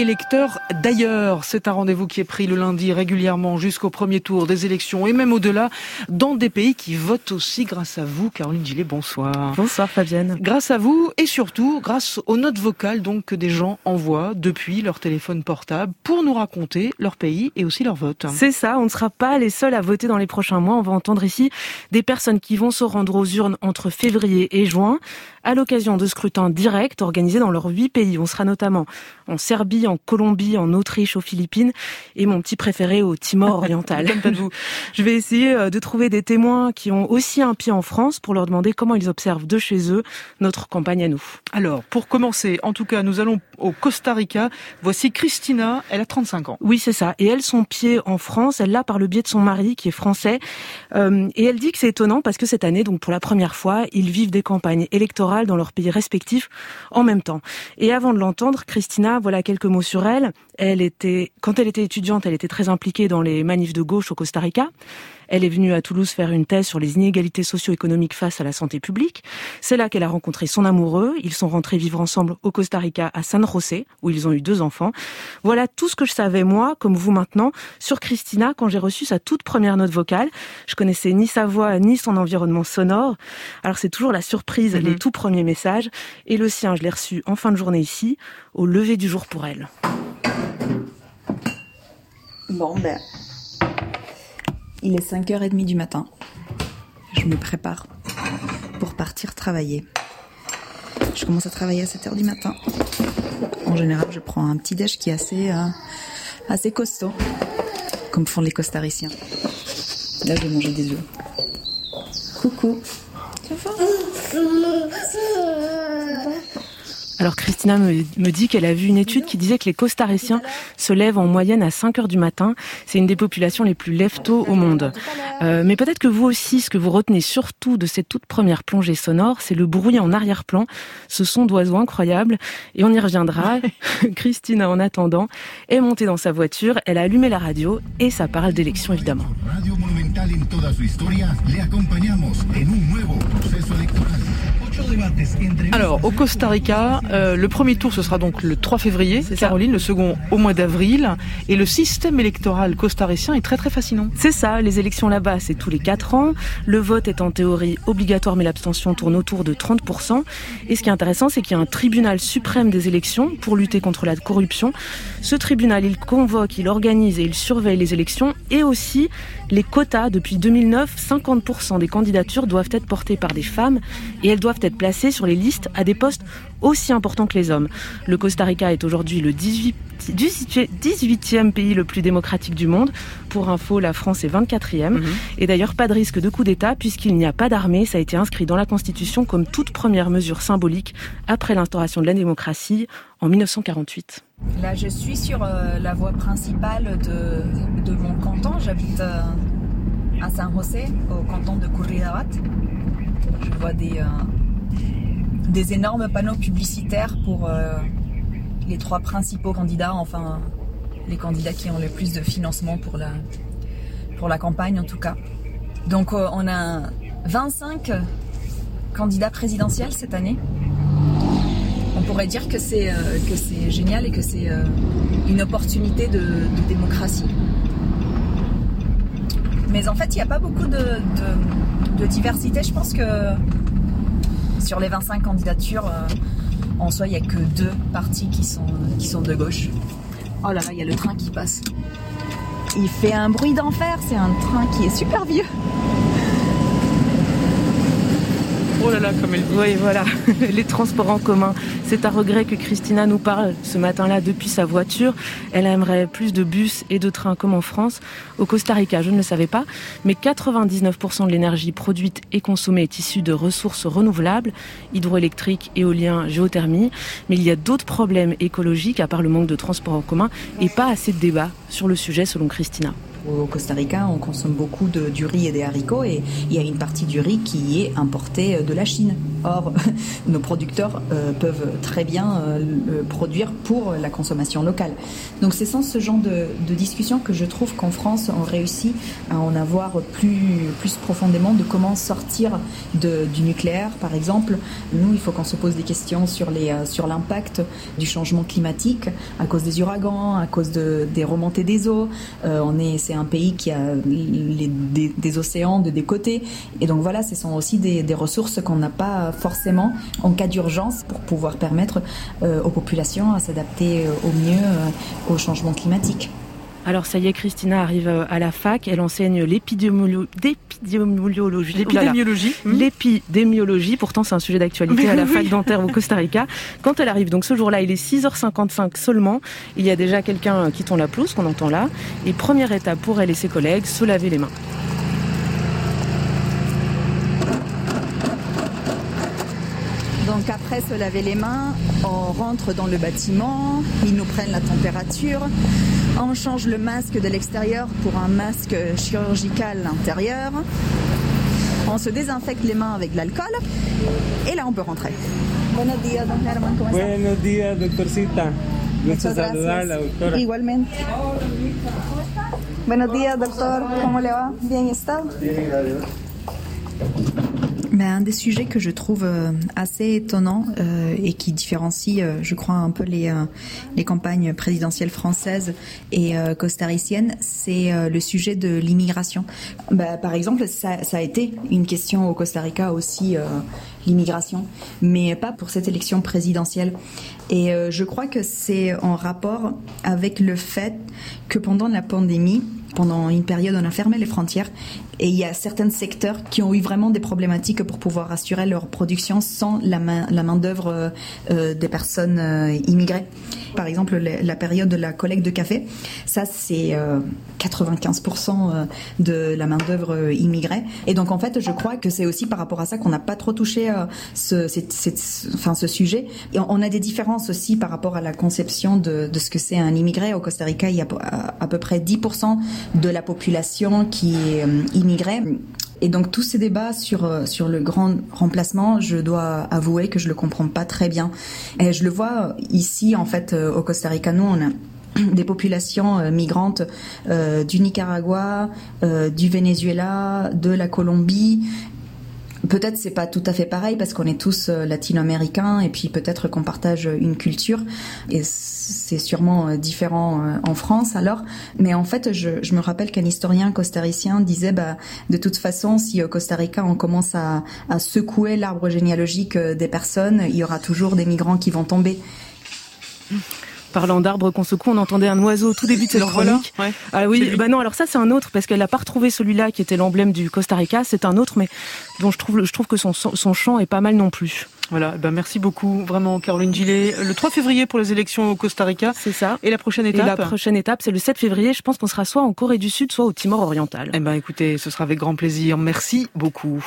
électeurs d'ailleurs. C'est un rendez-vous qui est pris le lundi régulièrement jusqu'au premier tour des élections et même au-delà dans des pays qui votent aussi grâce à vous. Caroline Gillet, bonsoir. Bonsoir Fabienne. Grâce à vous et surtout grâce aux notes vocales donc que des gens envoient depuis leur téléphone portable pour nous raconter leur pays et aussi leur vote. C'est ça, on ne sera pas les seuls à voter dans les prochains mois. On va entendre ici des personnes qui vont se rendre aux urnes entre février et juin à l'occasion de scrutins directs organisés dans leurs huit pays. On sera notamment en Serbie, en Colombie, en Autriche, aux Philippines et mon petit préféré au Timor oriental. Je vais essayer euh, de trouver des témoins qui ont aussi un pied en France pour leur demander comment ils observent de chez eux notre campagne à nous. Alors, pour commencer, en tout cas, nous allons au Costa Rica. Voici Christina, elle a 35 ans. Oui, c'est ça. Et elle, son pied en France, elle l'a par le biais de son mari qui est français. Euh, et elle dit que c'est étonnant parce que cette année, donc pour la première fois, ils vivent des campagnes électorales dans leurs pays respectifs en même temps. Et avant de l'entendre, Christina, voilà quelques mots sur elle. Elle était, quand elle était étudiante, elle était très impliquée dans les manifs de gauche au Costa Rica. Elle est venue à Toulouse faire une thèse sur les inégalités socio-économiques face à la santé publique. C'est là qu'elle a rencontré son amoureux. Ils sont rentrés vivre ensemble au Costa Rica à San José, où ils ont eu deux enfants. Voilà tout ce que je savais, moi, comme vous maintenant, sur Christina quand j'ai reçu sa toute première note vocale. Je connaissais ni sa voix, ni son environnement sonore. Alors c'est toujours la surprise, les mhm. tout premiers messages. Et le sien, je l'ai reçu en fin de journée ici, au lever du jour pour elle. Bon, ben, il est 5h30 du matin. Je me prépare pour partir travailler. Je commence à travailler à 7h du matin. En général, je prends un petit déj qui est assez, euh, assez costaud, comme font les costariciens. Là, je vais manger des œufs. Coucou. Ça va alors Christina me, dit qu'elle a vu une étude qui disait que les costariciens se lèvent en moyenne à 5 heures du matin. C'est une des populations les plus lève-tôt au monde. Euh, mais peut-être que vous aussi, ce que vous retenez surtout de cette toute première plongée sonore, c'est le bruit en arrière-plan, ce son d'oiseau incroyable. Et on y reviendra. Christina, en attendant, est montée dans sa voiture, elle a allumé la radio et ça parle d'élection évidemment. Alors, au Costa Rica, euh, le premier tour, ce sera donc le 3 février, Caroline, le second au mois d'avril. Et le système électoral costaricien est très très fascinant. C'est ça, les élections là-bas, c'est tous les 4 ans. Le vote est en théorie obligatoire, mais l'abstention tourne autour de 30%. Et ce qui est intéressant, c'est qu'il y a un tribunal suprême des élections pour lutter contre la corruption. Ce tribunal, il convoque, il organise et il surveille les élections et aussi les quotas. Depuis 2009, 50% des candidatures doivent être portées par des femmes et elles doivent être être placés sur les listes à des postes aussi importants que les hommes. Le Costa Rica est aujourd'hui le 18, 18e pays le plus démocratique du monde. Pour info, la France est 24e. Mhm. Et d'ailleurs, pas de risque de coup d'État puisqu'il n'y a pas d'armée. Ça a été inscrit dans la Constitution comme toute première mesure symbolique après l'instauration de la démocratie en 1948. Là, je suis sur euh, la voie principale de, mon canton. J'habite euh, à San José, au canton de Curridabat. Je vois des, euh, des énormes panneaux publicitaires pour euh, les trois principaux candidats, enfin les candidats qui ont le plus de financement pour la, pour la campagne en tout cas. Donc euh, on a 25 candidats présidentiels cette année. On pourrait dire que c'est euh, génial et que c'est une opportunité de, démocratie. Mais en fait, il n'y a pas beaucoup de, de diversité. Je pense que sur les 25 candidatures, euh, en soi, il n'y a que deux partis qui sont, qui sont de gauche. Oh là là, il y a le train qui passe. Il fait un bruit d'enfer, c'est un train qui est super vieux. Oh là là, comme elle dit. Oui, voilà, les transports en commun. C'est un regret que Christina nous parle ce matin-là depuis sa voiture. Elle aimerait plus de bus et de trains comme en France. Au Costa Rica, je ne le savais pas, mais 99% de l'énergie produite et consommée est issue de ressources renouvelables, hydroélectriques, éolien, géothermie. Mais il y a d'autres problèmes écologiques à part le manque de transports en commun et pas assez de débats sur le sujet selon Christina. Au Costa Rica, on consomme beaucoup de, du riz et des haricots et il y a une partie du riz qui est importée de la Chine. Or, nos producteurs euh, peuvent très bien euh, le produire pour la consommation locale. Donc c'est sans ce genre de, de discussion que je trouve qu'en France, on réussit à en avoir plus, plus profondément de comment sortir du nucléaire, par exemple. Nous, il faut qu'on se pose des questions sur euh, l'impact du changement climatique à cause des ouragans, à cause de, des remontées des eaux. Euh, on est, c'est un pays qui a des, océans de des côtés, et donc voilà, ce sont aussi des, ressources qu'on n'a pas forcément en cas d'urgence pour pouvoir permettre euh, aux populations à s'adapter au mieux euh, au changement climatique. Alors ça y est, Christina arrive euh, à la fac, elle enseigne l'épidémiologie. L'épidémiologie. L'épidémiologie, pourtant c'est un sujet d'actualité à la fac dentaire au Costa Rica. Quand elle arrive, donc ce jour-là, il est 6h55 seulement, il y a déjà quelqu'un qui tend la pelouse, qu'on entend là, et première étape pour elle et ses collègues, se laver les mains. Donc après se laver les mains, on rentre dans le bâtiment, ils nous prennent la température, on change le masque de l'extérieur pour un masque chirurgical intérieur. On se désinfecte les mains avec de l'alcool et là on peut rentrer. Buenos días, don Germán, ¿cómo está? Buenos días, doctorcita. Gusto saludarla, doctora. Igualmente. Buenos días, doctor. ¿Cómo le va? Bien, ¿está? Bien, gracias. Ben, un des sujets que je trouve euh, assez étonnant euh, et qui différencie, euh, je crois, un peu les, campagnes présidentielles françaises et costariciennes, c'est le sujet de l'immigration. Ben, par exemple, ça, a été une question au Costa Rica aussi, l'immigration, mais pas pour cette élection présidentielle. Et je crois que c'est en rapport avec le fait que pendant la pandémie, pendant une période, on a fermé les frontières et il y a certains secteurs qui ont eu vraiment des problématiques pour pouvoir assurer leur production sans la main, la main d'œuvre euh, des personnes euh, immigrées. Par exemple, la, période de la collecte de café, ça c'est euh, 95% de la main d'œuvre immigrée. Et donc en fait, je crois que c'est aussi par rapport à ça qu'on n'a pas trop touché euh, ce, enfin, ce sujet. Et on a des différences aussi par rapport à la conception de, ce que c'est un immigré. Au Costa Rica, il y a à peu près 10% de la population qui est euh, immigrée. Et donc tous ces débats sur euh, sur le grand remplacement, je dois avouer que je le comprends pas très bien. Et je le vois ici en fait euh, au Costa Rica, nous on a des populations migrantes du Nicaragua, du Venezuela, de la Colombie Peut-être c'est pas tout à fait pareil parce qu'on est tous latino-américains et puis peut-être qu'on partage une culture et c'est sûrement différent en France alors. Mais en fait, je, me rappelle qu'un historien costaricien disait bah de toute façon si au Costa Rica on commence à secouer l'arbre généalogique des personnes, il y aura toujours des migrants qui vont tomber. Parlant d'arbres qu'on secoue, on entendait un oiseau au tout début de cette chronique. Voilà, ouais. Ah oui, bah non, alors ça c'est un autre parce qu'elle n'a pas retrouvé celui-là qui était l'emblème du Costa Rica. C'est un autre, mais dont je trouve, je trouve que son, son chant est pas mal non plus. Voilà, ben merci beaucoup, vraiment, Caroline Gillet. Le 3 février pour les élections au Costa Rica. C'est ça. Et la prochaine étape Et la prochaine étape, c'est le 7 février. Je pense qu'on sera soit en Corée du Sud, soit au Timor oriental. Eh ben, écoutez, ce sera avec grand plaisir. Merci beaucoup.